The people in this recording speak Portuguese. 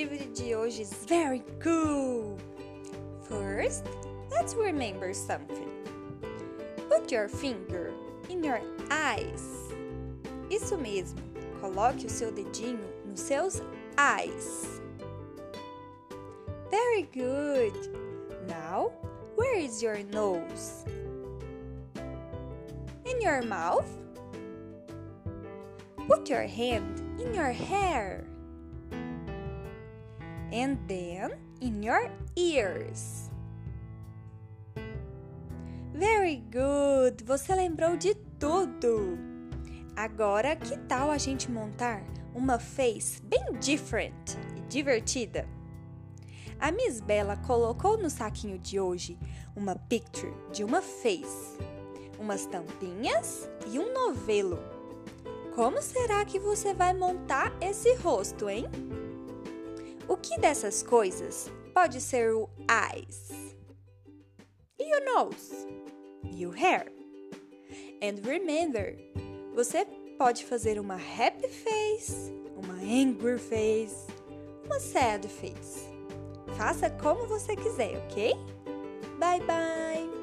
activity de hoje is very cool. First, let's remember something. Put your finger in your eyes. Isso mesmo, coloque o seu dedinho nos seus eyes. Very good. Now, where is your nose? In your mouth? Put your hand in your hair. And then in your ears. Very good! Você lembrou de tudo! Agora, que tal a gente montar uma face bem different e divertida? A Miss Bella colocou no saquinho de hoje uma picture de uma face, umas tampinhas e um novelo. Como será que você vai montar esse rosto, hein? O que dessas coisas pode ser o eyes? E o nose? E o hair? And remember, você pode fazer uma happy face, uma angry face, uma sad face. Faça como você quiser, ok? Bye bye!